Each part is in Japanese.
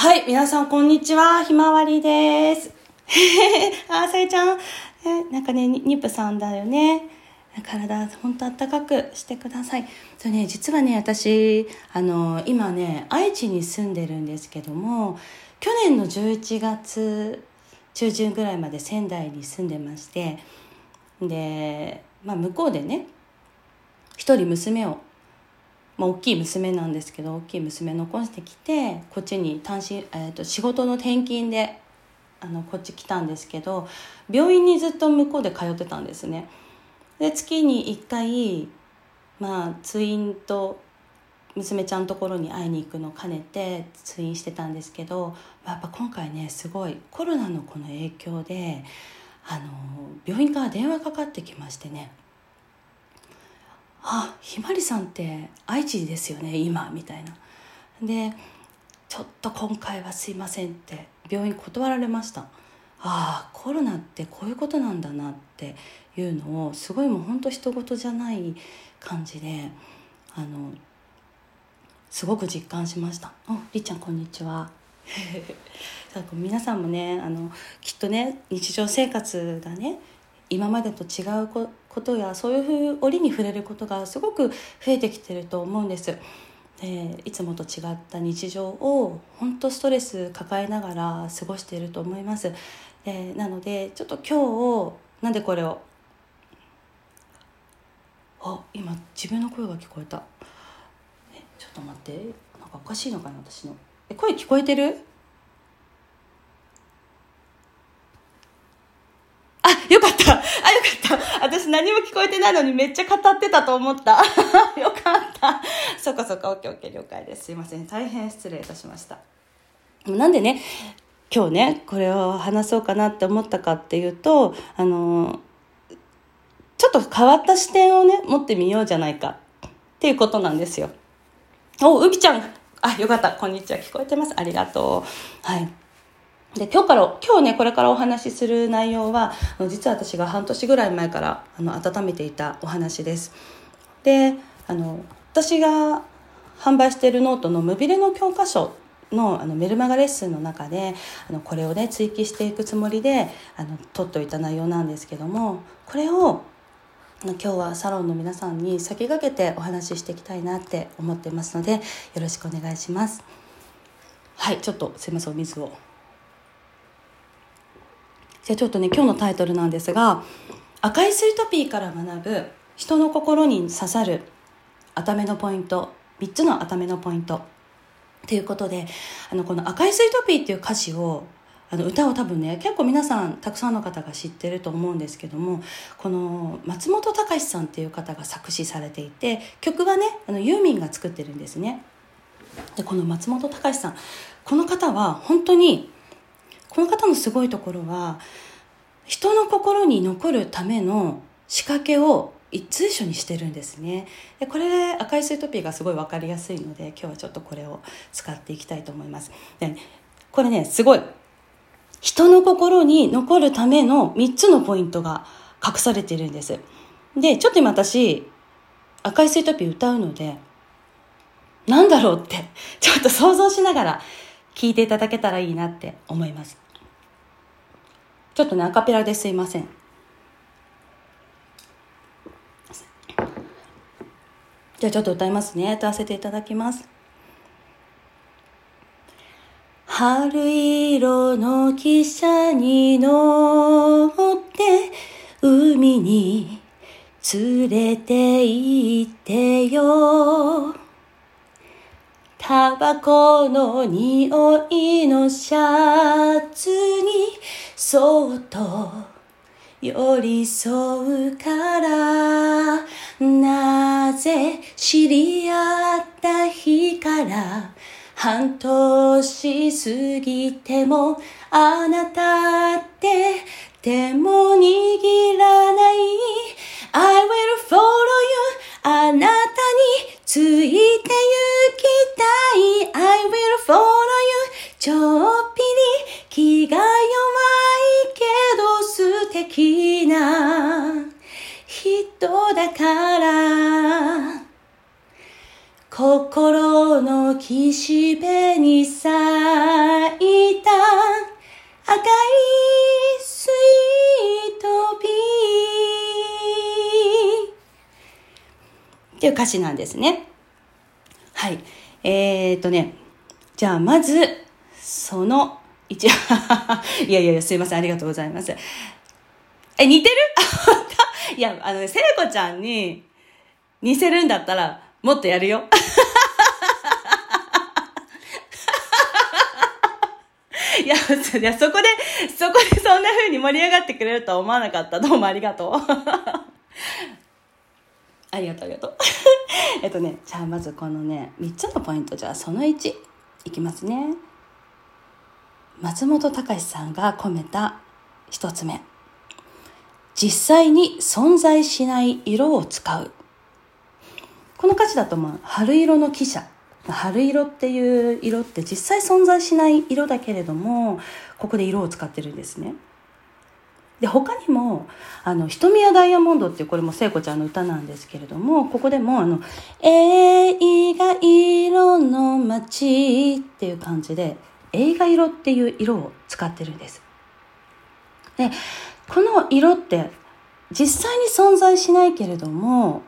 はい、皆さんこんにちは。ひまわりです。あ、さえちゃん。えなんかね、妊婦さんだよね。体、ほんとあったかくしてください。それね、実はね、私、あの、今ね、愛知に住んでるんですけども、去年の11月中旬ぐらいまで仙台に住んでまして、で、まあ、向こうでね、一人娘をまあ、大きい娘なんですけど大きい娘残してきてこっちに単身、えー、と仕事の転勤であのこっち来たんですけど病院にずっと向こうで通ってたんですね。で月に1回まあ通院と娘ちゃんのところに会いに行くのを兼ねて通院してたんですけどやっぱ今回ねすごいコロナのこの影響であの病院から電話かかってきましてね。あひまりさんって愛知ですよね今みたいな。でちょっと今回はすいませんって病院断られましたああコロナってこういうことなんだなっていうのをすごいもう本当人事じゃない感じであのすごく実感しましたおりっちゃんこんにちは 皆さんもねあのきっとね日常生活がね今までと違うこことやそういうふう折に触れることがすごく増えてきてると思うんです。でいつもと違った日常を本当ストレス抱えながら過ごしていると思います。でなのでちょっと今日なんでこれを？あ今自分の声が聞こえた。えちょっと待って。なんかおかしいのかな私の。え声聞こえてるあ、よかった。あ、よかった。私何も聞こえてないのにめっちゃ語ってたと思った。よかった。そっかそっか、オッケーオッケー、了解です。すいません。大変失礼いたしました。なんでね、今日ね、これを話そうかなって思ったかっていうと、あの、ちょっと変わった視点をね、持ってみようじゃないかっていうことなんですよ。お、うきちゃん。あ、よかった。こんにちは。聞こえてます。ありがとう。はい。で今日から今日ねこれからお話しする内容は実は私が半年ぐらい前からあの温めていたお話です。であの私が販売しているノートの「ムビレの教科書」のあのメルマガレッスンの中であのこれをね追記していくつもりであの取っておいた内容なんですけどもこれを今日はサロンの皆さんに先駆けてお話ししていきたいなって思ってますのでよろしくお願いします。はいちょっとすいませんお水を。じゃあちょっとね今日のタイトルなんですが「赤いスイートピーから学ぶ人の心に刺さる頭目のポイント3つの頭目のポイント」ということであのこの「赤いスイートピー」っていう歌詞をあの歌を多分ね結構皆さんたくさんの方が知ってると思うんですけどもこの松本隆さんっていう方が作詞されていて曲はねあのユーミンが作ってるんですね。でこの松本隆さんこの方は本当にこの方のすごいところは人の心に残るための仕掛けを随所にしてるんですね。でこれ赤いスイートピーがすごい分かりやすいので今日はちょっとこれを使っていきたいと思います。でこれねすごい。人の心に残るための3つのポイントが隠されているんです。でちょっと今私赤いスイートピー歌うのでなんだろうってちょっと想像しながら聞いていただけたらいいなって思います。ちょっとねアカペラですいません。じゃあちょっと歌いますね。歌わせていただきます。春色の汽車に乗って海に連れて行ってよ。タバコの匂いのシャツにそっと寄り添うからなぜ知り合った日から半年過ぎてもあなたって手も握らない。I will follow you あなたについて行きたい。I will follow you ちょっぴり気が弱いけど素敵な人だから。心の岸辺に咲いた赤いスイートピー。っていう歌詞なんですね。はい。えー、っとね、じゃあまず、その一応、いやいやいや、すいません、ありがとうございます。え、似てる？いや、あの、セレコちゃんに似せるんだったら、もっとやるよ。いや、いや、そこで、そこでそんな風に盛り上がってくれるとは思わなかった。どうもありがとう。ありがとう、ありがとう。えっとね、じゃあまずこのね、3つのポイント、じゃあその1、いきますね。松本隆さんが込めた1つ目。実際に存在しない色を使う。この歌詞だと、まあ、春色の汽車。春色っていう色って実際存在しない色だけれども、ここで色を使ってるんですね。で、他にも、あの、瞳やダイヤモンドっていう、これも聖子ちゃんの歌なんですけれども、ここでも、あの、映画色の街っていう感じで、映画色っていう色を使ってるんです。で、この色って実際に存在しないけれども、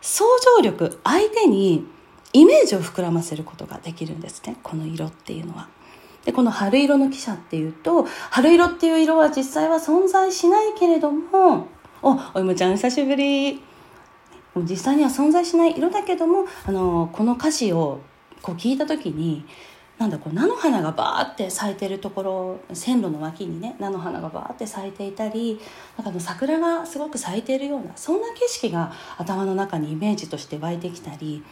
想像力、相手にイメージを膨らませることができるんですね。この色っていうのは。で、この春色の汽車っていうと、春色っていう色は実際は存在しないけれども、お、おいもちゃん久しぶり。実際には存在しない色だけども、あの、この歌詞をこう聞いた時に、なんだこう菜の花がバーって咲いてるところ線路の脇にね菜の花がバーって咲いていたりなんかの桜がすごく咲いているようなそんな景色が頭の中にイメージとして湧いてきたり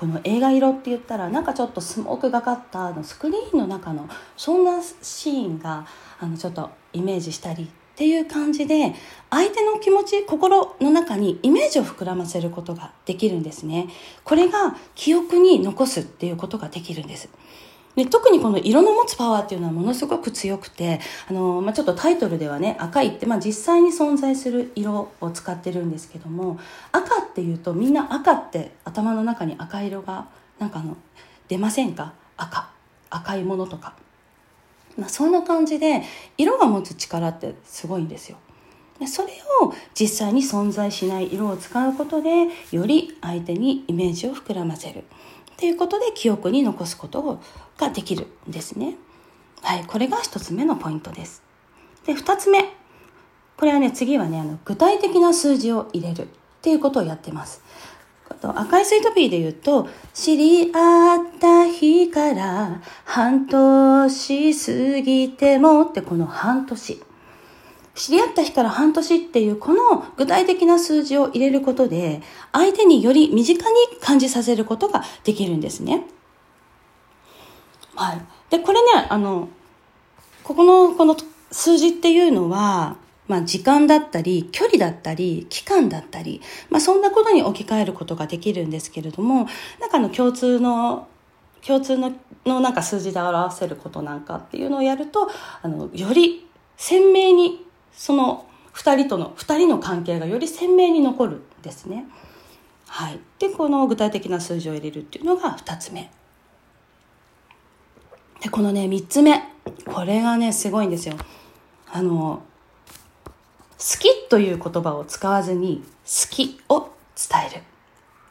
この映画色って言ったらなんかちょっとスモークがかったあのスクリーンの中のそんなシーンがあのちょっとイメージしたりっていう感じで相手の気持ち心の中にイメージを膨らませることができるんですね。これが記憶に残すっていうことができるんです。で特にこの色の持つパワーっていうのはものすごく強くて、あのまあ、ちょっとタイトルではね赤いって、まあ、実際に存在する色を使ってるんですけども赤っていうとみんな赤って頭の中に赤色がなんかあの出ませんか？赤。赤いものとか、まあ、そんな感じで色が持つ力ってすごいんですよ。でそれを実際に存在しない色を使うことでより相手にイメージを膨らませる。っていうことで記憶に残すことができるんですね。はい、これが一つ目のポイントです。で、二つ目。これはね、次はね、あの、具体的な数字を入れるっていうことをやってます。赤いスイートピーで言うと、知り合った日から半年過ぎてもってこの半年。知り合った日から半年っていうこの具体的な数字を入れることで相手により身近に感じさせることができるんですね。はい。で、これね、あの、ここのこの数字っていうのは、まあ時間だったり、距離だったり、期間だったり、まあそんなことに置き換えることができるんですけれども、なんかあの共通の共通ののなんか数字で表せることなんかっていうのをやると、あの、より鮮明にその2人との2人の関係がより鮮明に残るんですね。はい、でこの具体的な数字を入れるっていうのが2つ目。でこのね3つ目これがねすごいんですよ。あの好きという言葉を使わずに好きを。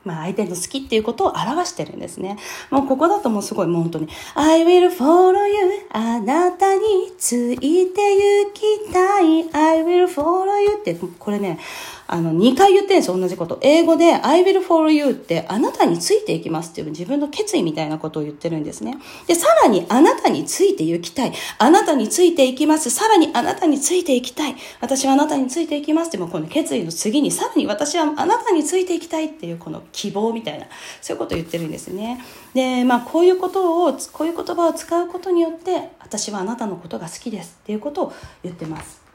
まあ相手の好きっていうことを表してるんですね。もうここだともうすごいもう本当に I will follow you あなたについて行きたい I will follow you ってこれねあの、2回言ってるんですよ、同じこと。英語で、I will follow you って、あなたについていきますっていう自分の決意みたいなことを言ってるんですね。で、さらに、あなたについて行きたい。あなたについていきます。さらに、あなたについていきたい。私はあなたについていきますって、もうこの決意の次に、さらに私はあなたについていきたいっていう、この希望みたいな、そういうことを言ってるんですね。で、まあ、こういうことを、こういう言葉を使うことによって、私はあなたのことが好きですっていうことを言ってます。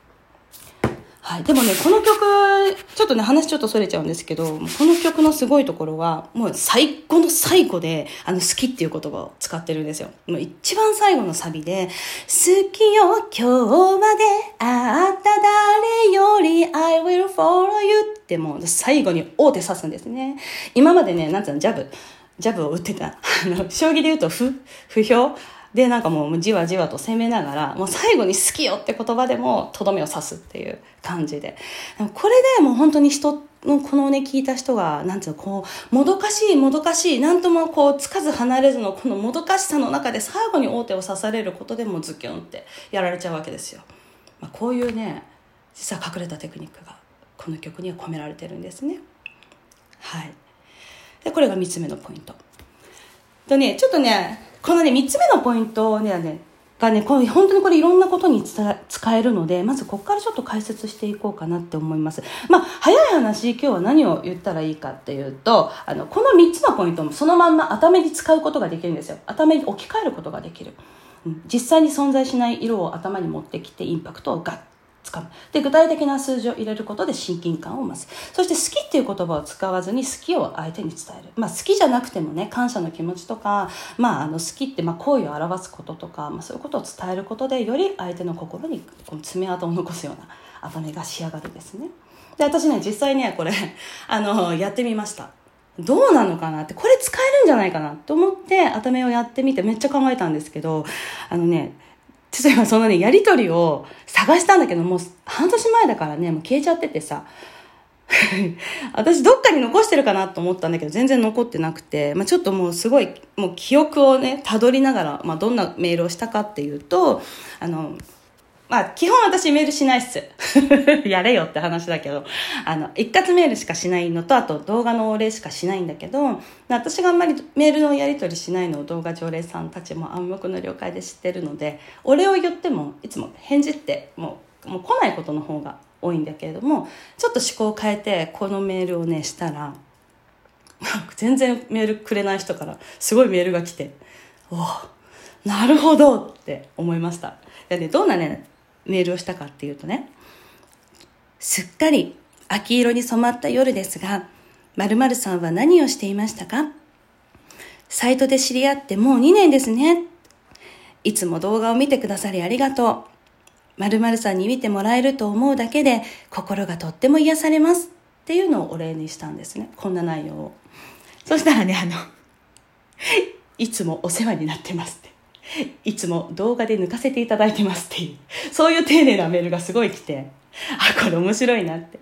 はい。でもね、この曲、ちょっとね、話ちょっとそれちゃうんですけど、この曲のすごいところは、もう最後の最後で、あの、好きっていう言葉を使ってるんですよ。もう一番最後のサビで、好きよ、今日まで会った誰より I will follow you ってもう最後に大手指すんですね。今までね、なんつうの、ジャブ、ジャブを打ってた。あの、将棋で言うと、不、不評でなんかもうじわじわと攻めながらもう最後に「好きよ」って言葉でもとどめを刺すっていう感じで。でもこれでもう本当に人のこのね聞いた人がなんていうのこうもどかしいもどかしい何ともこうつかず離れずのこのもどかしさの中で最後に王手を刺されることでもズキュンってやられちゃうわけですよ、まあ、こういうね実は隠れたテクニックがこの曲には込められてるんですね。はい。でこれが3つ目のポイント。とねちょっとねこのね、3つ目のポイントね、ねがね、これ本当にこれいろんなことに使えるので、まずここからちょっと解説していこうかなって思います。まあ、早い話、今日は何を言ったらいいかっていうと、あの、この3つのポイントもそのまんま頭に使うことができるんですよ。頭に置き換えることができる。実際に存在しない色を頭に持ってきてインパクトをガッ掴むで具体的な数字を入れることで親近感を増す。そして好きっていう言葉を使わずに好きを相手に伝える、まあ、好きじゃなくてもね感謝の気持ちとか、まあ、あの好きってまあ好意を表すこととか、まあ、そういうことを伝えることでより相手の心にこの爪痕を残すような頭が仕上がるですね。で私ね実際ねこれ あのやってみました。どうなのかなって、これ使えるんじゃないかなって思って、頭をやってみてめっちゃ考えたんですけど、あのね、ちょっと今そのね、やりとりを探したんだけど、もう半年前だからね、もう消えちゃっててさ、私どっかに残してるかなと思ったんだけど、全然残ってなくて、まあ、ちょっともうすごい、もう記憶をね、たどりながら、まあ、どんなメールをしたかっていうと、あの、まあ、基本私メールしないっす。やれよって話だけど、あの、一括メールしかしないのと、あと動画のお礼しかしないんだけど、私があんまりメールのやり取りしないのを動画常連さんたちも暗黙の了解で知ってるので、お礼を言っても、いつも返事ってもう、もう来ないことの方が多いんだけれども、ちょっと思考を変えて、このメールをね、したら、全然メールくれない人からすごいメールが来て、おなるほどって思いました。でね、どんなね、メールをしたかっていうとね、すっかり秋色に染まった夜ですが、〇〇さんは何をしていましたか？サイトで知り合ってもう2年ですね。いつも動画を見てくださりありがとう。〇〇さんに見てもらえると思うだけで心がとっても癒されます。っていうのをお礼にしたんですね。こんな内容を。そしたらね、あの、いつもお世話になってます。いつも動画で抜かせていただいてますっていう、そういう丁寧なメールがすごい来て、あ、これ面白いなって。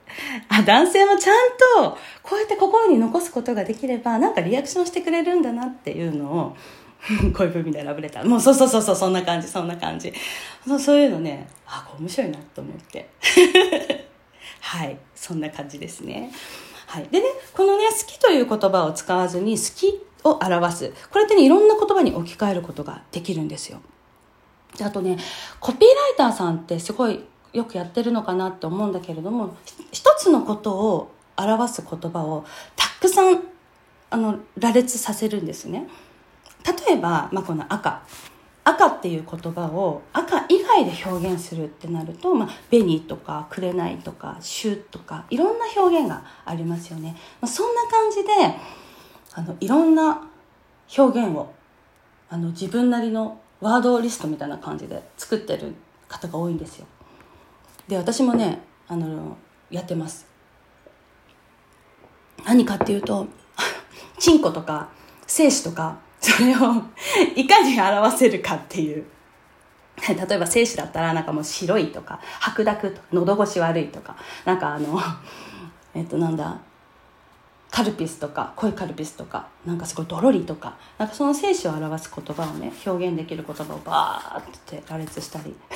あ、男性もちゃんと、こうやって心に残すことができれば、なんかリアクションしてくれるんだなっていうのを、恋文でラブレター。もうそうそうそうそう、そんな感じ、そんな感じ。そうそういうのね、あ、これ面白いなと思って。はい、そんな感じですね。はい。でね、このね、好きという言葉を使わずに、好きを表す。これってね、いろんな言葉に置き換えることができるんですよ。あとね、コピーライターさんってすごいよくやってるのかなって思うんだけれども、一つのことを表す言葉をたくさん、あの、羅列させるんですね。例えば、まあ、この赤。赤っていう言葉を赤以外で表現するってなると、まあ、紅とか紅とか朱とかいろんな表現がありますよね。まあ、そんな感じで、あのいろんな表現をあの自分なりのワードリストみたいな感じで作ってる方が多いんですよ。で私もねあのやってます。何かっていうと チンコとか精子とかそれを いかに表せるかっていう。例えば精子だったらなんかもう白いとか白濁とか喉越し悪いとかなんかあのえっとなんだカルピスとか濃いカルピスとかなんかすごいドロリとかなんかその精子を表す言葉をね表現できる言葉をバーって羅列したり。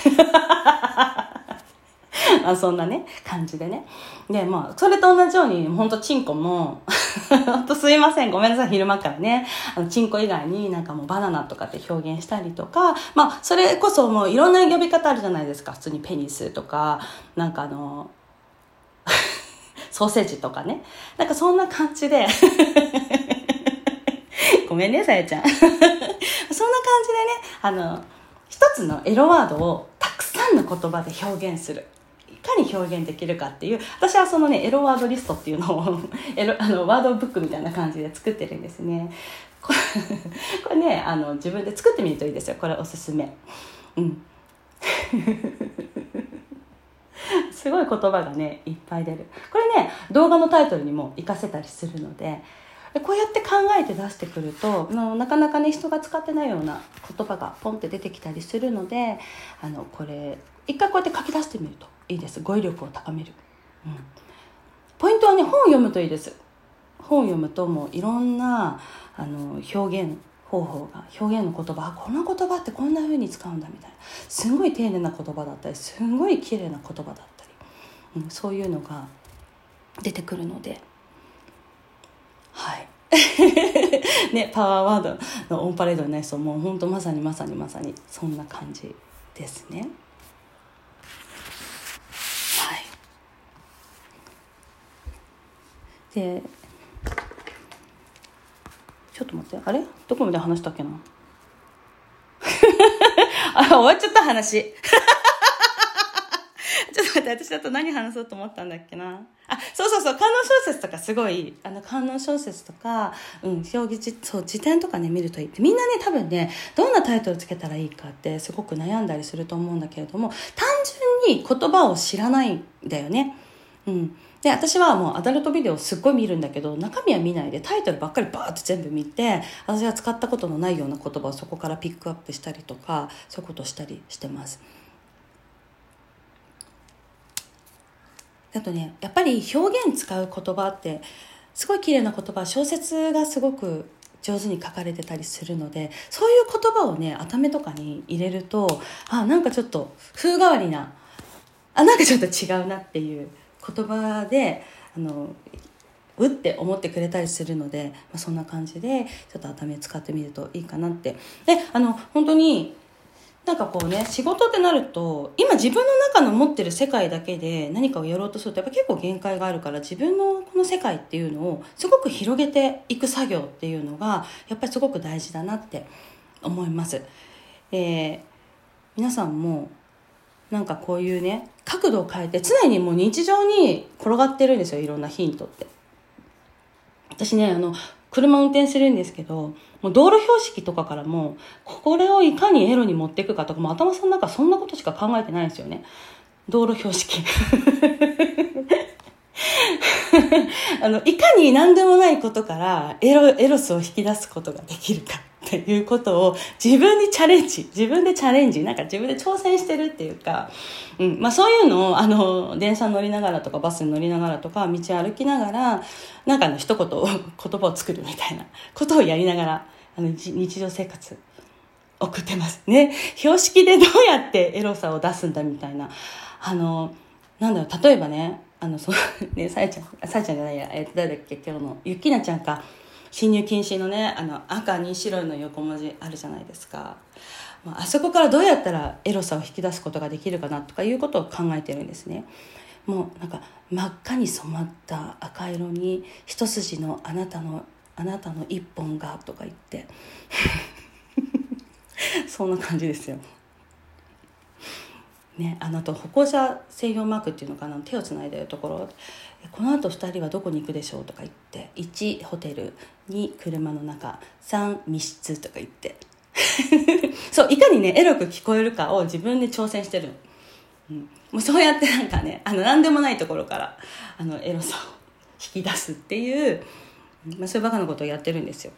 まあそんなね感じでね。でまあそれと同じように本当チンコも 本当すいません。ごめんなさい昼間からね。あのチンコ以外になんかもうバナナとかって表現したりとかまあそれこそもういろんな呼び方あるじゃないですか。普通にペニスとかなんかあのソーセージとかね。なんかそんな感じで ごめんね、さやちゃん。そんな感じでね、あの、一つのエロワードをたくさんの言葉で表現する。いかに表現できるかっていう、私はそのね、エロワードリストっていうのを エロ、あの、ワードブックみたいな感じで作ってるんですね。これね、あの、自分で作ってみるといいですよ。これおすすめ。うん。すごい言葉がねいっぱい出る。これね動画のタイトルにも活かせたりするのでこうやって考えて出してくるとなかなかね人が使ってないような言葉がポンって出てきたりするのであのこれ一回こうやって書き出してみるといいです。語彙力を高める、うん、ポイントはね本を読むといいです。本を読むともういろんなあの表現方法が表現の言葉この言葉ってこんな風に使うんだみたいな。すごい丁寧な言葉だったりすごい綺麗な言葉だったり、うん、そういうのが出てくるので。はい。ねパワーワードのオンパレードにない人もう本当まさにまさにまさにそんな感じですね。はい。でちょっと待ってあれ？どこまで話したっけな？あ終わっちゃった話。ちょっと待って私だと何話そうと思ったんだっけな？あそうそうそう観音小説とかすごいあの観音小説とか、うん、表現そう辞典とかね見るといい。ってみんなね多分ねどんなタイトルつけたらいいかってすごく悩んだりすると思うんだけれども単純に言葉を知らないんだよね。うん。で私はもうアダルトビデオすっごい見るんだけど中身は見ないでタイトルばっかりバーッと全部見て私が使ったことのないような言葉をそこからピックアップしたりとかそういうことしたりしてます。あとねやっぱり表現使う言葉ってすごい綺麗な言葉小説がすごく上手に書かれてたりするのでそういう言葉をね頭とかに入れるとあなんかちょっと風変わりなあなんかちょっと違うなっていう言葉であのうって思ってくれたりするので、まあ、そんな感じでちょっと頭使ってみるといいかなってであの本当になんかこうね仕事ってなると今自分の中の持ってる世界だけで何かをやろうとするとやっぱ結構限界があるから自分のこの世界っていうのをすごく広げていく作業っていうのがやっぱりすごく大事だなって思います。えー、皆さんもなんかこういうね角度を変えて常にもう日常に転がってるんですよいろんなヒントって。私ねあの車運転するんですけどもう道路標識とかからもこれをいかにエロに持っていくかとかも頭の中そんなことしか考えてないんですよね。道路標識。あのいかに何でもないことからエロエロスを引き出すことができるか。っていうことを自分にチャレンジ、自分でチャレンジ、なんか自分で挑戦してるっていうか、うん、まあそういうのを、あの、電車乗りながらとかバスに乗りながらとか、道歩きながら、なんかの一言を、言葉を作るみたいなことをやりながら、あの、日常生活送ってますね。標識でどうやってエロさを出すんだみたいな。あの、なんだろう、例えばね、あの、そう、ね、さやちゃん、さやちゃんじゃないや、え、誰だっけ、今日の、ゆきなちゃんか。侵入禁止のねあの赤に白の横文字あるじゃないですか、まあ、あそこからどうやったらエロさを引き出すことができるかなとかいうことを考えてるんですね。もうなんか真っ赤に染まった赤色に一筋のあなたのあなたの一本がとか言って。そんな感じですよ。ね、あのと歩行者専用マークっていうのかな？手をつないでるところ。このあと2人はどこに行くでしょう？とか言って1ホテル2車の中3密室とか言って。そういかにねエロく聞こえるかを自分で挑戦してる、うん、もうそうやってなんかねあの何でもないところからあのエロさを引き出すっていう、まあ、そういうバカなことをやってるんですよ。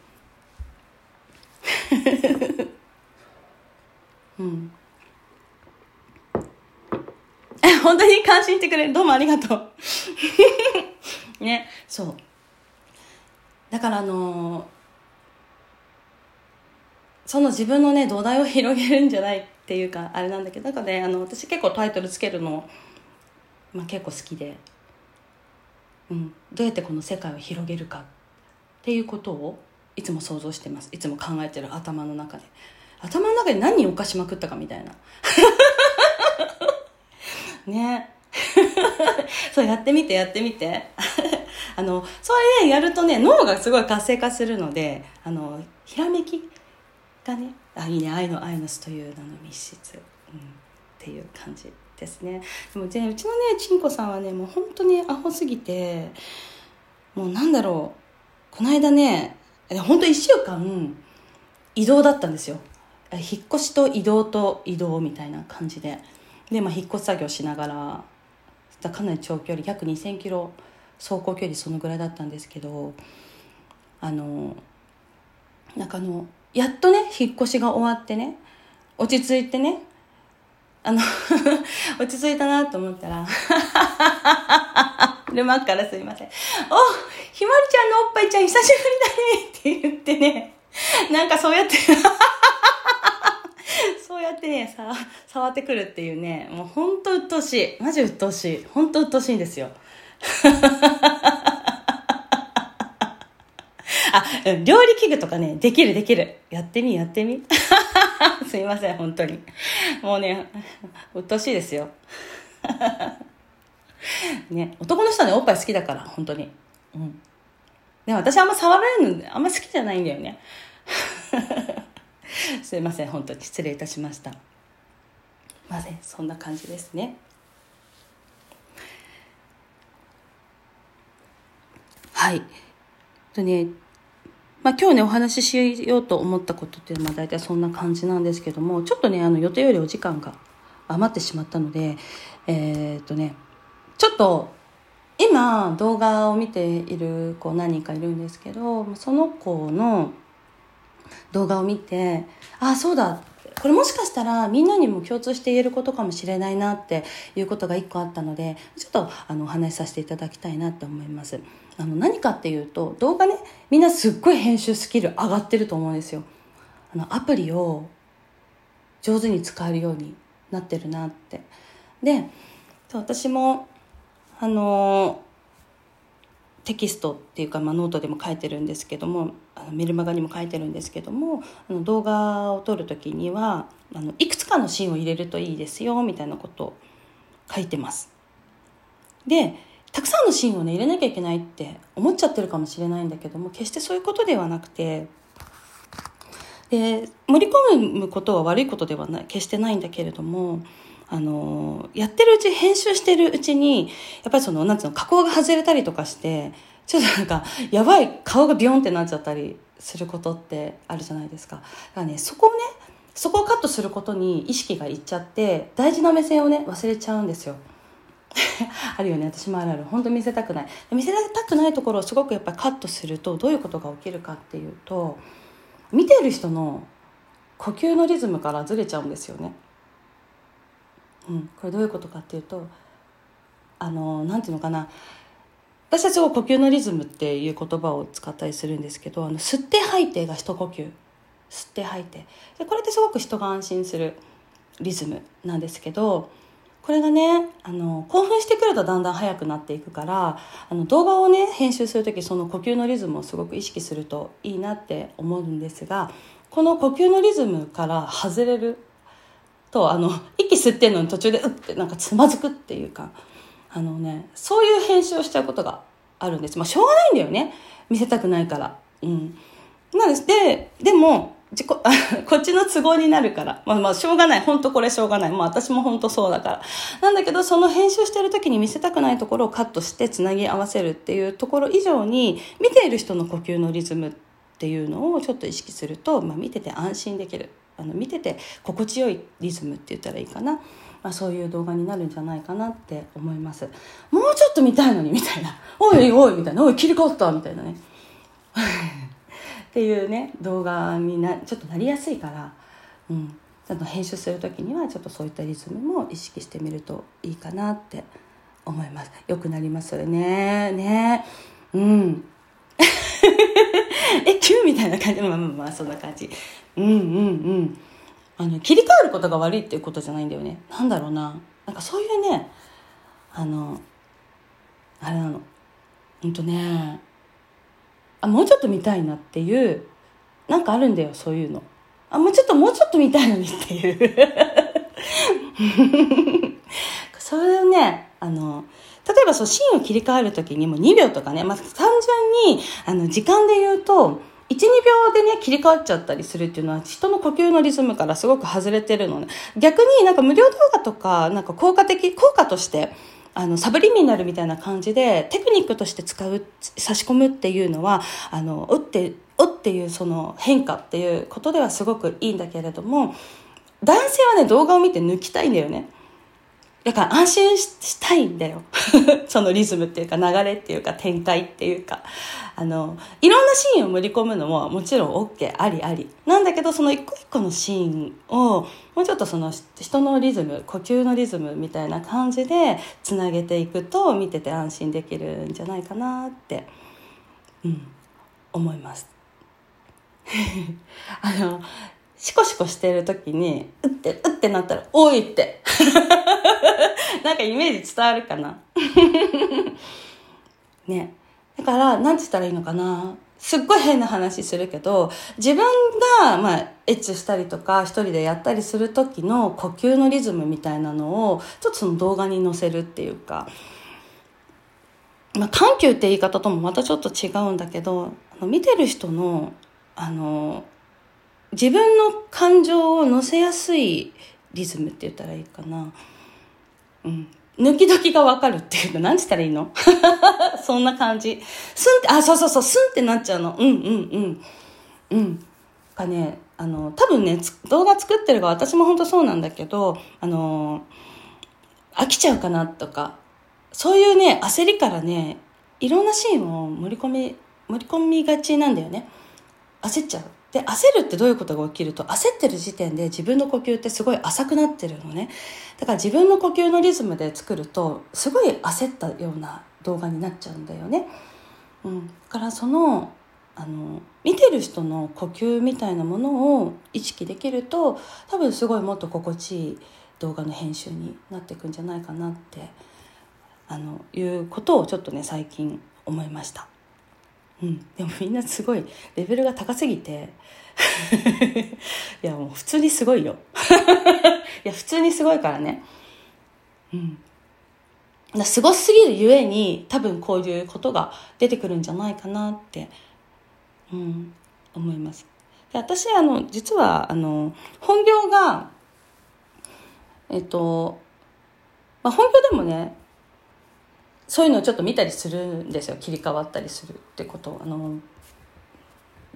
うん。本当に感心してくれる。どうもありがとう。ね、そう。だからあのー、その自分のね、土台を広げるんじゃないっていうか、あれなんだけど、だからね、あの、私結構タイトルつけるの、まあ結構好きで、うん、どうやってこの世界を広げるかっていうことをいつも想像してます。いつも考えてる頭の中で。頭の中で何を犯しまくったかみたいな。そうやってみてやってみて。あのそれねやるとね脳がすごい活性化するのであのひらめきがねあいいね愛の愛の巣という名の密室、うん、っていう感じですね。でもねうちのねちんこさんはねもう本当にアホすぎてもうなんだろうこの間ね本当1週間移動だったんですよ。引っ越しと移動と移動みたいな感じで。で、まあ、引っ越し作業しながらかなり長距離約2,000キロ走行距離そのぐらいだったんですけどあのなんかあのやっとね引っ越しが終わってね落ち着いてねあの 落ち着いたなと思ったら ルマッからすいません。おひまりちゃんのおっぱいちゃん久しぶりだねって言ってね、なんかそうやって そうやってね、さ、触ってくるっていうね、もうほんと鬱陶しい。マジ鬱陶しい。ほんと鬱陶しいんですよ。あ、料理器具とかね、できるできる。やってみ、やってみ。すいません、本当に。もうね、鬱陶しいですよ。ね、男の人はね、おっぱい好きだから、本当に。うん。でも私あんま触られるの、あんま好きじゃないんだよね。すいません、本当に失礼いたしました。まあね、そんな感じですね。はい。とね、まあ、今日ねお話ししようと思ったことっていうのは大体そんな感じなんですけどもちょっとねあの予定よりお時間が余ってしまったのでえー、っとねちょっと今動画を見ている子何人かいるんですけどその子の動画を見てああそうだ。これもしかしたらみんなにも共通して言えることかもしれないなっていうことが一個あったのでちょっとあのお話しさせていただきたいなと思います。あの何かっていうと動画ねみんなすっごい編集スキル上がってると思うんですよ。あのアプリを上手に使えるようになってるなって。で私もあのテキストっていうか、まあ、ノートでも書いてるんですけどもあのメルマガにも書いてるんですけどもあの動画を撮る時にはあのいくつかのシーンを入れるといいですよみたいなことを書いてます。でたくさんのシーンをね入れなきゃいけないって思っちゃってるかもしれないんだけども決してそういうことではなくてで盛り込むことは悪いことではない決してないんだけれどもあのやってるうち編集してるうちにやっぱりそのなんつうの加工が外れたりとかしてちょっとなんかやばい顔がビヨンってなっちゃったりすることってあるじゃないですか。だからねそこをねそこをカットすることに意識がいっちゃって大事な目線をね忘れちゃうんですよ。あるよね私もあるある。本当見せたくない。見せたくないところをすごくやっぱカットするとどういうことが起きるかっていうと見てる人の呼吸のリズムからずれちゃうんですよね。うん、これどういうことかっていうとあのなんていうのかな。私たちは呼吸のリズムっていう言葉を使ったりするんですけどあの吸って吐いてが一呼吸。吸って吐いて。でこれってすごく人が安心するリズムなんですけどこれがねあの興奮してくるとだんだん速くなっていくからあの動画をね編集する時その呼吸のリズムをすごく意識するといいなって思うんですがこの呼吸のリズムから外れるとあの息吸ってんのに途中でうってなんかつまずくっていうかあのねそういう編集をしちゃうことがあるんですまあしょうがないんだよね見せたくないからうんなんですででも自己 こっちの都合になるから。まあまあ、しょうがない。本当これしょうがない。まあ私も本当そうだから。なんだけど、その編集してる時に見せたくないところをカットしてつなぎ合わせるっていうところ以上に、見ている人の呼吸のリズムっていうのをちょっと意識すると、まあ見てて安心できる。あの見てて心地よいリズムって言ったらいいかな、まあ、そういう動画になるんじゃないかなって思います。もうちょっと見たいのにみたいな「おいおい」みたいな「おい切り替わった」みたいなね。っていうね動画になちょっとなりやすいから、うん、ちょっと編集する時にはちょっとそういったリズムも意識してみるといいかなって思います。よくなりますよね。ね。うん。え急みたいな感じ。まあまあまあそんな感じ。うんうんうん。あの切り替えることが悪いっていうことじゃないんだよね。なんだろうな。なんかそういうねあのあれなの。ほんとねあもうちょっと見たいなっていうなんかあるんだよそういうの。あもうちょっともうちょっと見たいのにっていう。それをねあの例えばそうシーンを切り替える時にも2秒とかね、まあ、単純にあの時間で言うと12秒でね切り替わっちゃったりするっていうのは人の呼吸のリズムからすごく外れてるのね。逆になんか無料動画とかなんか効果的効果としてあのサブリミナルみたいな感じでテクニックとして使う差し込むっていうのはあの打って打っていうその変化っていうことではすごくいいんだけれども男性はね動画を見て抜きたいんだよね。だから安心したいんだよ。そのリズムっていうか流れっていうか展開っていうか。あの、いろんなシーンを盛り込むのももちろん OK ありあり。なんだけどその一個一個のシーンをもうちょっとその人のリズム、呼吸のリズムみたいな感じでつなげていくと見てて安心できるんじゃないかなって、うん、思います。あの、シコシコしてる時に、うって、うってなったら、おいって。なんかイメージ伝わるかな？ね。だから、なんて言ったらいいのかな？すっごい変な話するけど、自分が、まあ、エッチしたりとか、一人でやったりする時の呼吸のリズムみたいなのを、ちょっとその動画に載せるっていうか、まあ、緩急って言い方ともまたちょっと違うんだけど、あの見てる人の、あの、自分の感情を乗せやすいリズムって言ったらいいかな。うん。抜き時がわかるっていうの、何したらいいの？そんな感じ。スンって、あ、そうそうそう、スンってなっちゃうの。うんうんうん。うん。かね、あの、多分ね、動画作ってるが私も本当そうなんだけど、あの、飽きちゃうかなとか、そういうね、焦りからね、いろんなシーンを盛り込み、盛り込みがちなんだよね。焦っちゃう。で、焦るってどういうことが起きると、焦ってる時点で自分の呼吸ってすごい浅くなってるのね。だから自分の呼吸のリズムで作ると、すごい焦ったような動画になっちゃうんだよね。うん。だからその、あの、見てる人の呼吸みたいなものを意識できると、多分すごいもっと心地いい動画の編集になっていくんじゃないかなって、あの、いうことをちょっとね、最近思いました。うん、でもみんなすごいレベルが高すぎて。いやもう普通にすごいよ。いや普通にすごいからね。うん。だすごすぎるゆえに多分こういうことが出てくるんじゃないかなって、うん、思います。で私あの実はあの本業がえっと、まあ、本業でもねそういうのをちょっと見たりするんですよ。切り替わったりするってこと。あの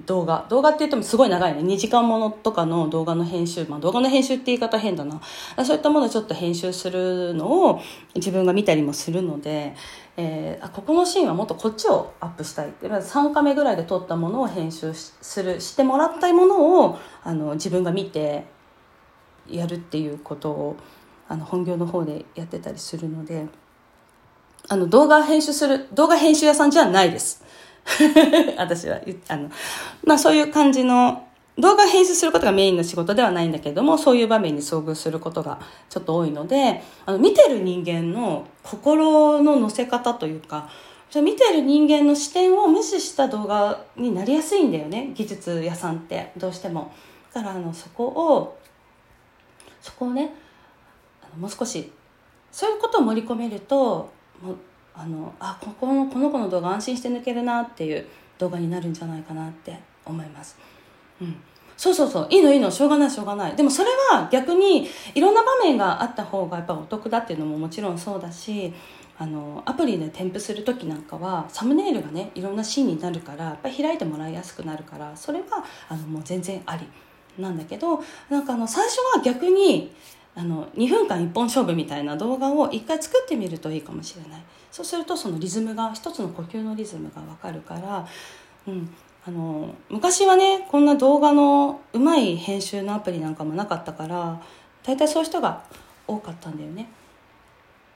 動画。動画って言ってもすごい長いね。2時間ものとかの動画の編集まあ動画の編集って言い方変だな。そういったものをちょっと編集するのを自分が見たりもするので、えー、あここのシーンはもっとこっちをアップしたい。って3カメぐらいで撮ったものを編集するしてもらったいものをあの自分が見てやるっていうことをあの本業の方でやってたりするので。あの、動画編集する、動画編集屋さんじゃないです。私は、あの、まあそういう感じの、動画編集することがメインの仕事ではないんだけれども、そういう場面に遭遇することがちょっと多いので、あの、見てる人間の心の乗せ方というか、見てる人間の視点を無視した動画になりやすいんだよね、技術屋さんって、どうしても。だから、あの、そこを、そこをね、もう少し、そういうことを盛り込めると、もあのあここのこの子の動画安心して抜けるなっていう動画になるんじゃないかなって思います。うんそうそうそう。いいのいいの。しょうがないしょうがない。でもそれは逆にいろんな場面があった方がやっぱお得だっていうのももちろんそうだし、あの、アプリで添付する時なんかはサムネイルがね、いろんなシーンになるから、やっぱ開いてもらいやすくなるから、それはあのもう全然ありなんだけど、なんかあの最初は逆にあの2分間一本勝負みたいな動画を一回作ってみるといいかもしれない。そうするとそのリズムが一つの呼吸のリズムが分かるから、うん、あの昔はねこんな動画のうまい編集のアプリなんかもなかったから大体そういう人が多かったんだよね。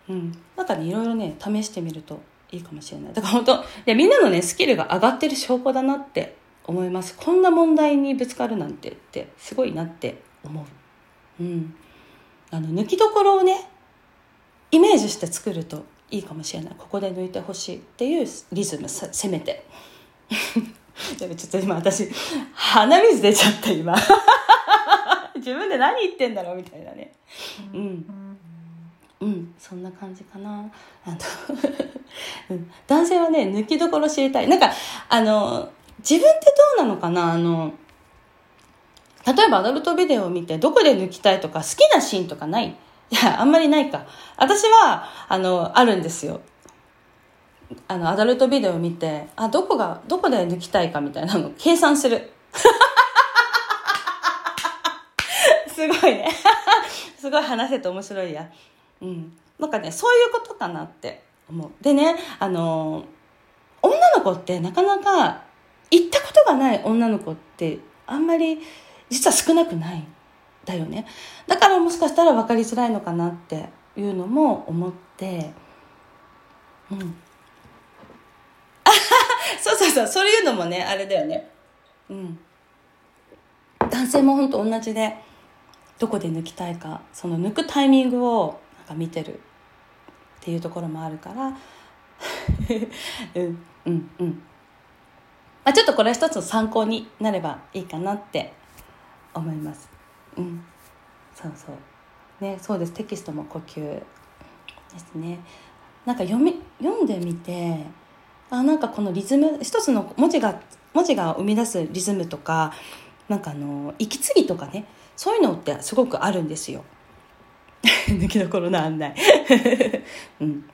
うん。なんかねいろいろね試してみるといいかもしれない。だから本当いみんなのねスキルが上がってる証拠だなって思います。こんな問題にぶつかるなんてってすごいなって思う。うん。あの抜きどころをねイメージして作るといいかもしれない。ここで抜いてほしいっていうリズムせめて。でもちょっと今私鼻水出ちゃった今。自分で何言ってんだろうみたいなね。うん。うん。そんな感じかな。あと うん、男性はね抜きどころ知りたい。なんかあの自分ってどうなのかな？あの例えばアダルトビデオを見てどこで抜きたいとか好きなシーンとかない？いや、あんまりないか。私は、あの、あるんですよ。あの、アダルトビデオを見て、あ、どこが、どこで抜きたいかみたいなの 計算する。すごいね。すごい話せて面白いや。うん。なんかねそういうことかなって思うでねあの女の子ってなかなか行ったことがない女の子ってあんまり実は少なくないだよね。だからもしかしたら分かりづらいのかなっていうのも思って。うん。そうそうそうそういうのもねあれだよね。うん。男性も本当同じでどこで抜きたいかその抜くタイミングをなんか見てるっていうところもあるから。うん。うん。うん。まあ、ちょっとこれは一つ参考になればいいかなって思います。うん。そうそう。ねそうです。テキストも呼吸ですね。なんか読み読んでみてあなんかこのリズム一つの文字が文字が生み出すリズムとかなんかあの息継ぎとかねそういうのってすごくあるんですよ。抜きどころの案内。うん。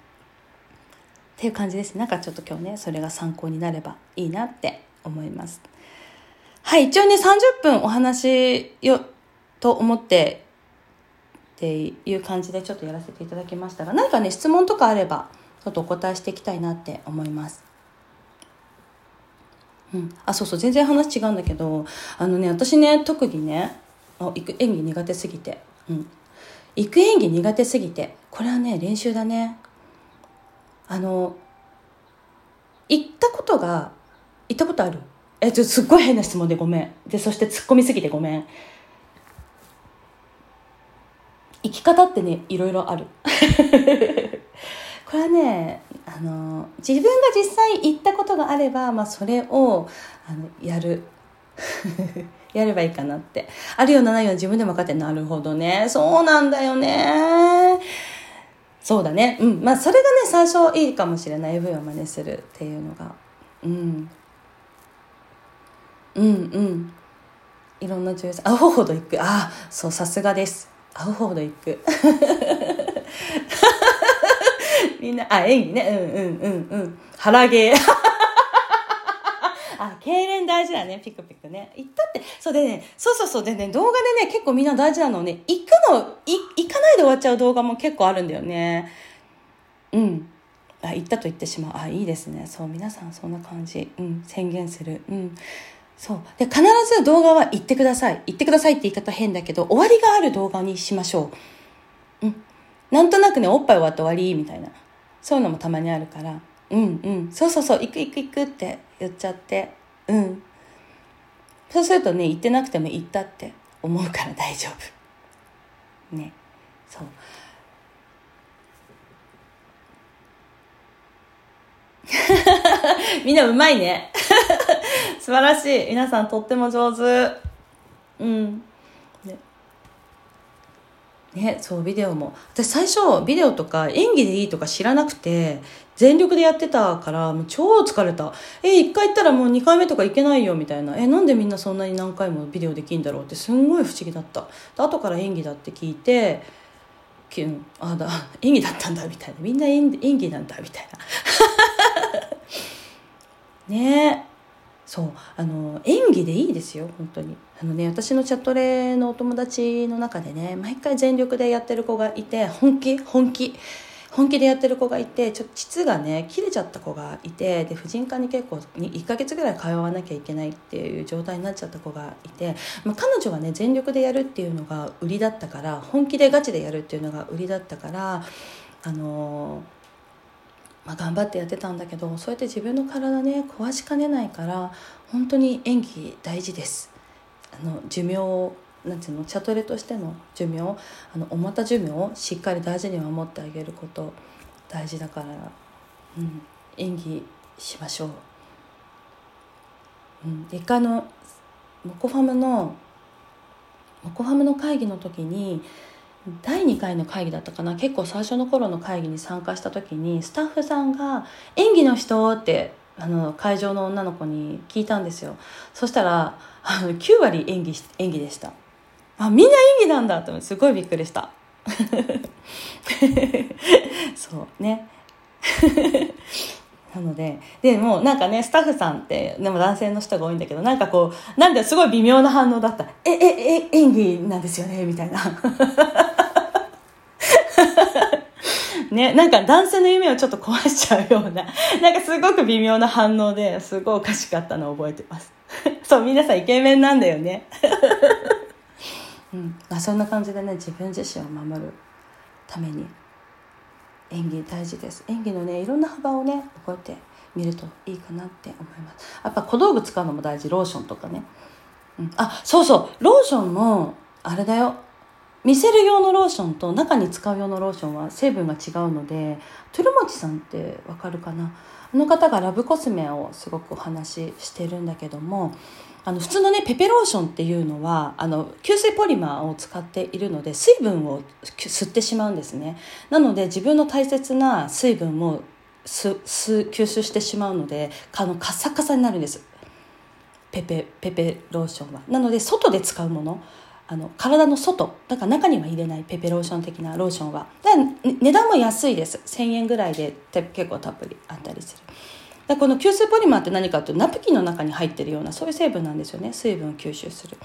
っていう感じです。なんかちょっと今日ねそれが参考になればいいなって思います。はい一応ね30分お話よと思ってっていう感じでちょっとやらせていただきましたが何かね質問とかあればちょっとお答えしていきたいなって思います。うん、あそうそう全然話違うんだけどあのね私ね特にねあ行く演技苦手すぎて、うん、行く演技苦手すぎて。これはね練習だね。あの行ったことが行ったことある。えちょすっごい変な質問でごめん。でそして突っ込みすぎてごめん。生き方ってねいろいろある。これはねあの自分が実際行ったことがあれば、まあ、それをあのやる。やればいいかなって。あるようなないような自分でも分かってなるほどね。そうなんだよね。そうだね。うん。まあそれがね最初いいかもしれない。V を真似するっていうのが。うん。うんうんいろんな女優さん会うほど行くあそうさすがです会うほど行くみんなあ演技ねうんうんうんうん腹芸あ、痙攣大事だね、ピクピクね。行ったって、そうでね、そうそうそうでね、動画でね、結構みんな大事なのね、行くの、い行かないで終わっちゃう動画も結構あるんだよね。うん。あ、行ったと言ってしまう。あ、いいですね。そう、皆さんそんな感じ。うん、宣言する。うん。そう。で、必ず動画は行ってください。行ってくださいって言い方変だけど、終わりがある動画にしましょう。うん。なんとなくね、おっぱい終わって終わり、みたいな。そういうのもたまにあるから。うんうんそうそうそう行く行く行くって言っちゃってうんそうするとね行ってなくても行ったって思うから大丈夫ねそう みんなうまいね。素晴らしい。皆さんとっても上手。うん。ね、そうビデオも。私最初ビデオとか演技でいいとか知らなくて全力でやってたからもう超疲れた。え1回行ったらもう2回目とか行けないよみたいな。えなんでみんなそんなに何回もビデオできんだろうってすんごい不思議だった。後から演技だって聞いてあだ 演技だったんだみたいな。みんな演技なんだみたいな。ね。そうあの演技でいいですよ本当に。あのね私のチャットレのお友達の中でね毎回全力でやってる子がいて本気本気。本気でやってる子がいてちょっと膣がね切れちゃった子がいてで婦人科に結構1ヶ月ぐらい通わなきゃいけないっていう状態になっちゃった子がいて、まあ、彼女はね全力でやるっていうのが売りだったから本気でガチでやるっていうのが売りだったからあのーまあ、頑張ってやってたんだけどそうやって自分の体ね壊しかねないから本当に演技大事ですあの寿命なんていうのチャトレとしての寿命あのおまた寿命をしっかり大事に守ってあげること大事だから、うん、演技しましょう。うん、一回のモコファムのモコファムの会議の時に第2回の会議だったかな。結構最初の頃の会議に参加した時にスタッフさんが「演技の人?」ってあの会場の女の子に聞いたんですよ。そしたらあの9割演技演技でした。あみんな演技なんだってすごいびっくりした。そうね。なので、でもなんかね、スタッフさんって、でも男性の人が多いんだけど、なんかこう、なんですごい微妙な反応だった。え、え、え、演技なんですよね？みたいな。ね、なんか男性の夢をちょっと壊しちゃうような、なんかすごく微妙な反応ですごいおかしかったのを覚えてます。そう、皆さんイケメンなんだよね。うん、まあそんな感じでね、自分自身を守るために演技大事です。演技のね、いろんな幅をね、覚えてみるといいかなって思います。やっぱ小道具使うのも大事、ローションとかね。うん、あ、そうそう、ローションも、あれだよ。見せる用のローションと中に使う用のローションは成分が違うのでトゥルモチさんってわかるかな？あの方がラブコスメをすごくお話ししてるんだけどもあの普通のねペペローションっていうのはあの吸水ポリマーを使っているので水分を吸ってしまうんですね。なので自分の大切な水分も吸収してしまうのであのカサカサになるんです。ペペペペローションは。なので外で使うものあの体の外だから中には入れないペペローション的なローションは。値段も安いです。1000円ぐらいで結構たっぷりあったりする。だこの吸水ポリマーって何かというとナプキンの中に入ってるようなそういう成分なんですよね。水分を吸収する。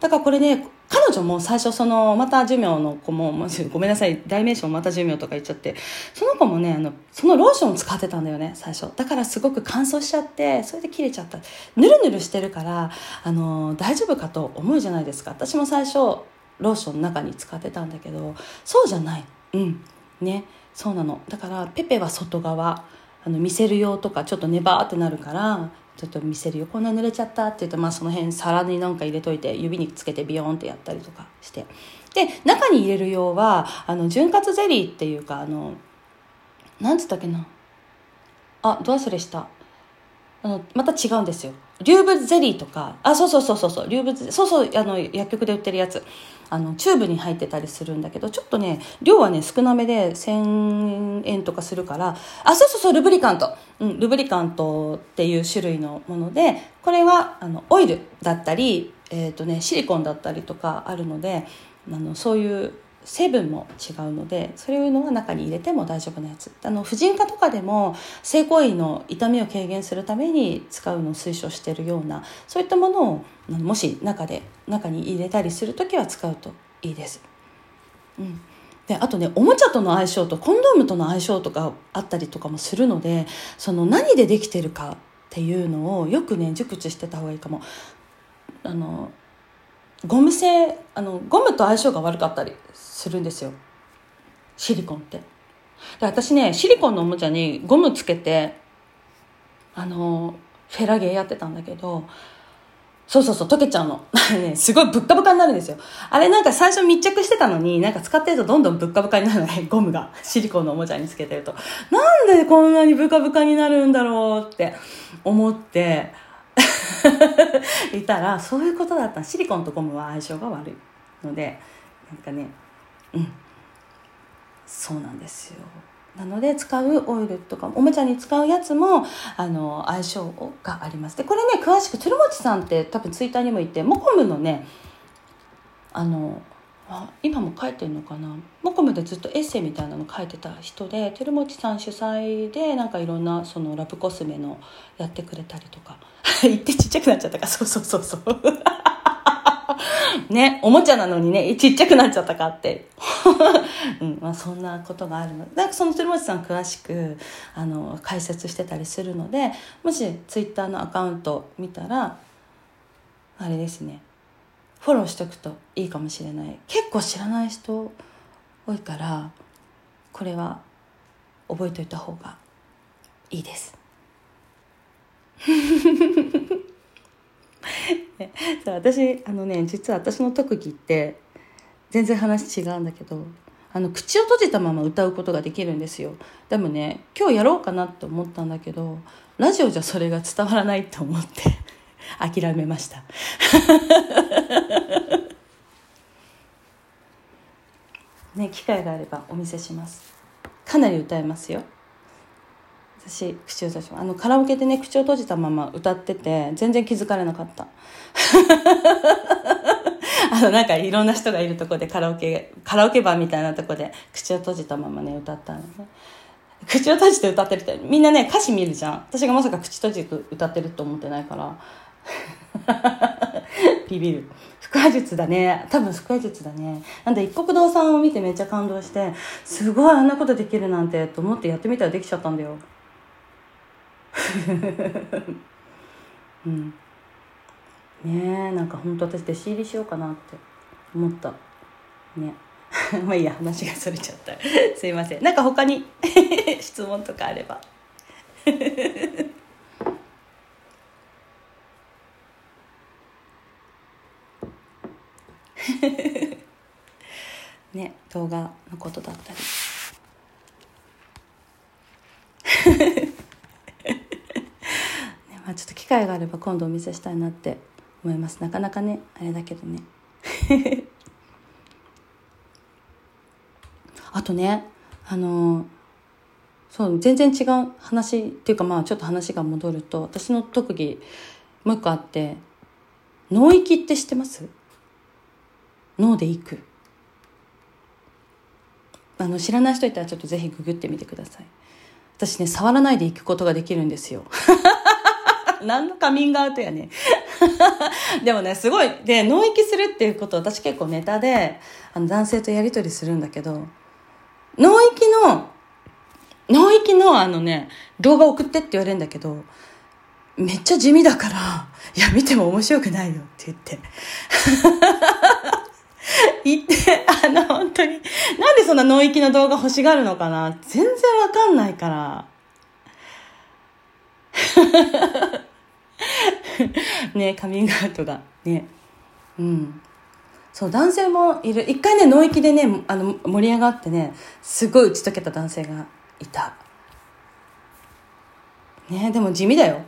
だからこれね彼女も最初そのまた寿命の子もごめんなさい代名詞もまた寿命とか言っちゃってその子もねあのそのローションを使ってたんだよね最初。だからすごく乾燥しちゃってそれで切れちゃった。ぬるぬるしてるからあの大丈夫かと思うじゃないですか。私も最初ローションの中に使ってたんだけどそうじゃない。うん。ね。そうなの。だからペペは外側。あの見せる用とかちょっとネバーってなるからちょっと見せるよこんな濡れちゃったって言って、まあ、その辺皿になんか入れといて指につけてビヨーンってやったりとかして。で中に入れる用はあの潤滑ゼリーっていうかあのなんつったっけな。あど忘れした。あのまた違うんですよ。リューブゼリーとか。あそうそうそうそうそう。リューブそうそうあの薬局で売ってるやつ。あのチューブに入ってたりするんだけどちょっとね量はね少なめで1000円とかするからあそうそうそうルブリカント、うん、ルブリカントっていう種類のものでこれはあのオイルだったり、えーとね、シリコンだったりとかあるのであのそういう成分も違うのでそういうのは中に入れても大丈夫なやつあの婦人科とかでも性行為の痛みを軽減するために使うのを推奨しているようなそういったものをもし中で中に入れたりする時は使うといいです。うんであとねおもちゃとの相性とコンドームとの相性とかあったりとかもするのでその何でできてるかっていうのをよくね熟知してた方がいいかも。あのゴム製あのゴムと相性が悪かったりするんですよ。シリコンって。で私ねシリコンのおもちゃにゴムつけてあのフェラゲーやってたんだけどそうそうそう溶けちゃうの。ねすごいぶっかぶかになるんですよ。あれなんか最初密着してたのになんか使ってるとどんどんぶっかぶかになるね ゴムが。シリコンのおもちゃにつけてると。なんでこんなにぶかぶかになるんだろうって思っていたらそういうことだった。シリコンとゴムは相性が悪いのでなんかねうん。そうなんですよ。なので使うオイルとかおもちゃに使うやつもあの相性があります。でこれね詳しく鶴持さんって多分ツイッターにもいてモコムのねあのあ今も書いてるのかな？モコムでずっとエッセイみたいなの書いてた人で照持さん主催でなんかいろんなそのラブコスメのやってくれたりとか。言ってちっちゃくなっちゃったか。そうそうそうそう。ねおもちゃなのにねちっちゃくなっちゃったかって。うんまあ、そんなことがあるの。でかその照持さん詳しくあの解説してたりするのでもしツイッターのアカウント見たらあれですね。フォローしておくといいかもしれない。結構知らない人多いからこれは覚えておいた方がいいです。私あのね実は私の特技って全然話違うんだけどあの口を閉じたまま歌うことができるんですよ。でもね今日やろうかなって思ったんだけどラジオじゃそれが伝わらないと思って。諦めました。ね機会があればお見せします。かなり歌えますよ。私口を閉じあのカラオケでね口を閉じたまま歌ってて全然気づかれなかった。あのなんかいろんな人がいるとこでカラオケカラオケバーみたいなとこで口を閉じたままね歌ったのね。口を閉じて歌ってる人みんなね歌詞見るじゃん。私がまさか口閉じて歌ってると思ってないから。ビビる。腹話術だね。多分腹話術だね。なんで一国堂さんを見てめっちゃ感動してすごいあんなことできるなんてと思ってやってみたらできちゃったんだよ。うん。ねえなんか本当私弟子入りしようかなって思った。ね。まあいいや話がそれちゃった。すいません。なんか他に 質問とかあれば。ね動画のことだったり。ねまあちょっと機会があれば今度お見せしたいなって思います。なかなかねあれだけどね。あとねあのそう全然違う話っていうかまあちょっと話が戻ると私の特技もう一個あって脳域って知ってます？脳で行く。あの知らない人いたらちょっとぜひググってみてください。私ね触らないで行くことができるんですよ。何のカミングアウトやね でもねすごい。で脳域するっていうこと私結構ネタであの男性とやり取りするんだけど脳域の脳域のあのね動画送ってって言われるんだけどめっちゃ地味だからいや見ても面白くないよって言って。言って、あの、本当に、なんでそんな脳域の動画欲しがるのかな？全然わかんないから。ねカミングアウトが。ね。うん。そう、男性もいる。一回ね、脳域でね、あの、盛り上がってね、すごい打ち解けた男性がいた。ねでも地味だよ。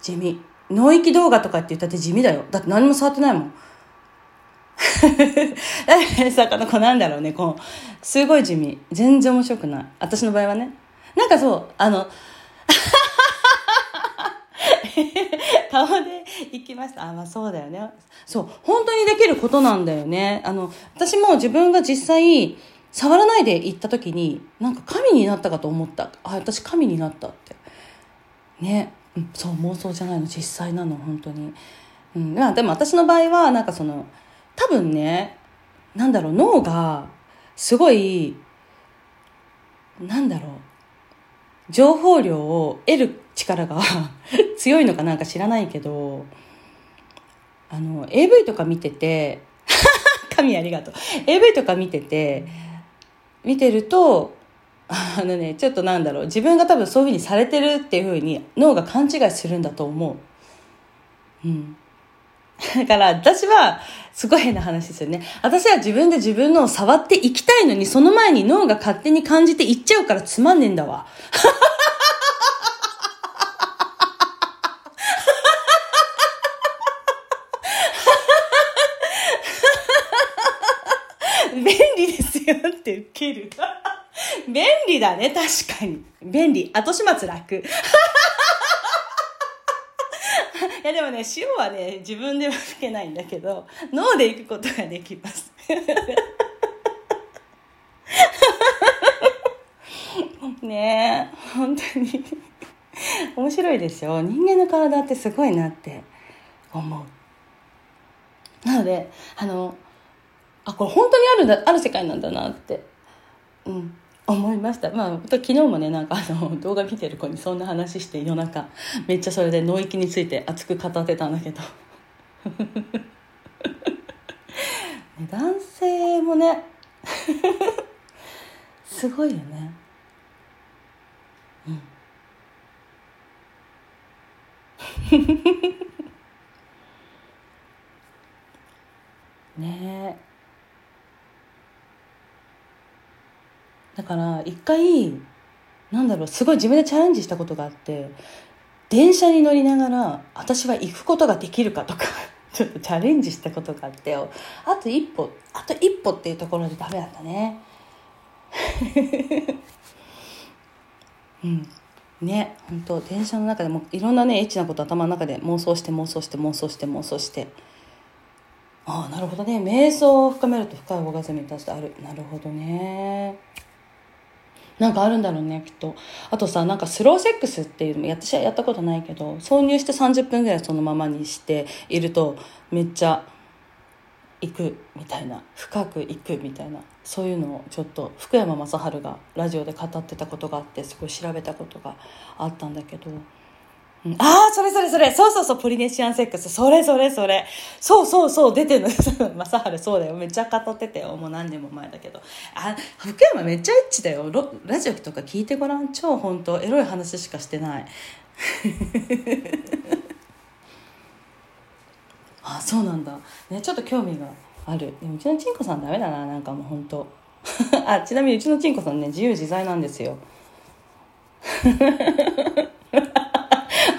地味。脳域動画とかって言ったって地味だよ。だって何も触ってないもん。坂の子なんだろうねこうすごい地味。全然面白くない。私の場合はね。なんかそうあの 顔で行きました。あまあそうだよね。そう本当にできることなんだよね。あの私も自分が実際触らないで行った時になんか神になったかと思った。あ私神になったって。ね、そう妄想じゃないの。実際なの本当に。うん、でも私の場合はなんかその多分ねなんだろう脳がすごいなんだろう情報量を得る力が 強いのかなんか知らないけどあの AV とか見てて 神ありがとう。AV とか見てて見てるとあのねちょっとなんだろう自分が多分そういうふうにされてるっていうふうに脳が勘違いするんだと思う。うん。だから私は、すごい変な話ですよね。私は自分で自分のを触っていきたいのに、その前に脳が勝手に感じていっちゃうからつまんねえんだわ。便利ですよってウケる。便利だね、確かに。便利。後始末楽。いやでもね塩はね自分では吹けないんだけど脳で行くことができます。ねえ本当に。面白いですよ。人間の体ってすごいなって思う。なのであのあこれ本当にあるだある世界なんだなって。うん。思いました。まあ昨日もねなんかあの 動画見てる子にそんな話して夜中めっちゃそれで脳域について熱く語ってたんだけど。男性もね すごいよね。うん。ねえ。だから一回なんだろうすごい自分でチャレンジしたことがあって電車に乗りながら私は行くことができるかとか ちょっとチャレンジしたことがあってよあと一歩あと一歩っていうところでダメだったね。うん。ね本当電車の中でもいろんなねエッチなこと頭の中で妄想して妄想して妄想して妄想して。ああなるほどね。瞑想を深めると深いオーガズムに達してある。なるほどね。なんかあるんだろうねきっと。あとさなんかスローセックスっていうのも私はやったことないけど挿入して30分ぐらいそのままにしているとめっちゃ行くみたいな深く行くみたいなそういうのをちょっと福山雅治がラジオで語ってたことがあってすごい調べたことがあったんだけど、うん、ああそれそれそれ。そうそうそうポリネシアンセックス。それそれそれ。そうそうそう出てるの。雅治そうだよ。めっちゃ語ってたよ。もう何年も前だけど。あ福山めっちゃエッチだよ。ラジオとか聞いてごらん。超本当エロい話しかしてない。あそうなんだ。ねちょっと興味がある。でもうちのちんこさんダメだな。なんかもう本当。あちなみにうちのちんこさんね自由自在なんですよ。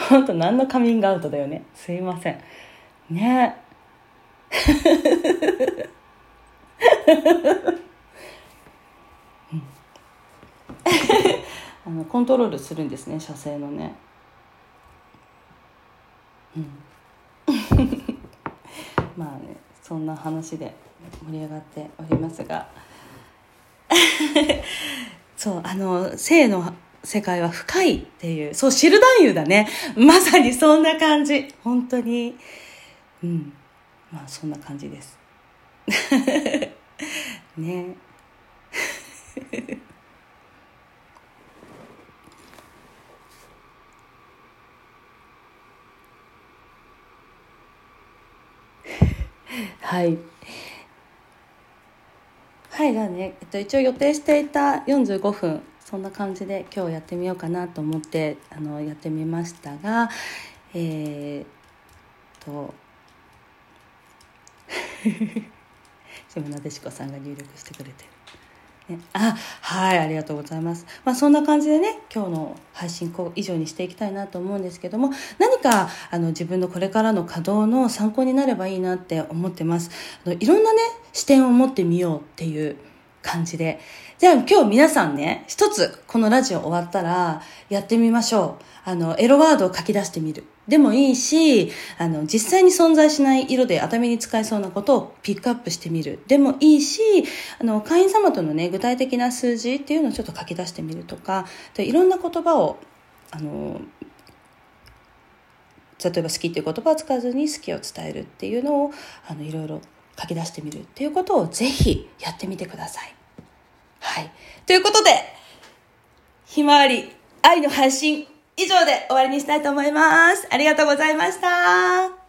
本当何のカミングアウトだよね。すいません。ね。あのコントロールするんですね射精のね。うん。まあねそんな話で盛り上がっておりますが。そうあの性の世界は深いっていうそう知る男優だね。まさにそんな感じ。本当に。うん。まあそんな感じです。ね。はい。はい、じゃあね、えっと、一応予定していた45分、そんな感じで今日やってみようかなと思って、あの、やってみましたが、えー、と、自分なでしこさんが入力してくれてる。ね、あはいありがとうございます、まあ、そんな感じでね今日の配信こう以上にしていきたいなと思うんですけども何かあの自分のこれからの稼働の参考になればいいなって思ってます。あのいろんなね視点を持ってみようっていう感じでじゃあ今日皆さんね一つこのラジオ終わったらやってみましょうあのエロワードを書き出してみるでもいいし、あの、実際に存在しない色で頭に使えそうなことをピックアップしてみる。でもいいし、あの、会員様とのね、具体的な数字っていうのをちょっと書き出してみるとか、でいろんな言葉を、あの、例えば好きっていう言葉を使わずに好きを伝えるっていうのを、あの、いろいろ書き出してみるっていうことをぜひやってみてください。はい。ということで、ひまわり愛の配信以上で終わりにしたいと思います。ありがとうございました。